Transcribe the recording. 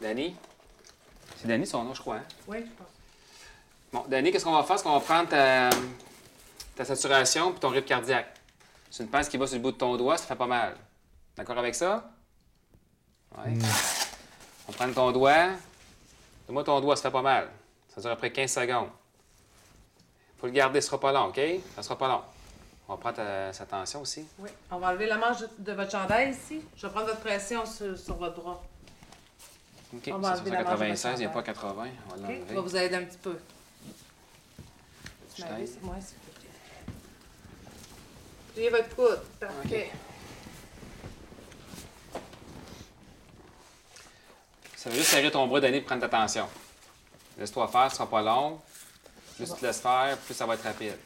Danny? C'est Danny son nom, je crois. Hein? Oui, je pense. Bon, Danny, qu'est-ce qu'on va faire? C'est qu'on va prendre ta, ta saturation et ton rythme cardiaque? C'est une pince qui va sur le bout de ton doigt, ça fait pas mal. D'accord avec ça? Oui. On prend ton doigt. Donne-moi ton doigt, ça fait pas mal. Ça dure après 15 secondes. faut le garder, ce sera pas long, OK? Ça sera pas long. On va prendre ta- sa tension aussi. Oui. On va enlever la manche de, de votre chandail ici. Je vais prendre votre pression sur, sur votre bras. OK, On va c'est enlever la marge de 96, il n'y a pas votre 80. On va l'enlever. Vais vous aider un petit peu. Je Tu. Moi, s'il vous plaît. Pliez votre coude. Parfait. Ça veut juste serrer ton bras pour prendre ta tension. Laisse-toi faire, ce sera pas long. Plus tu te laisses faire, plus ça va être rapide.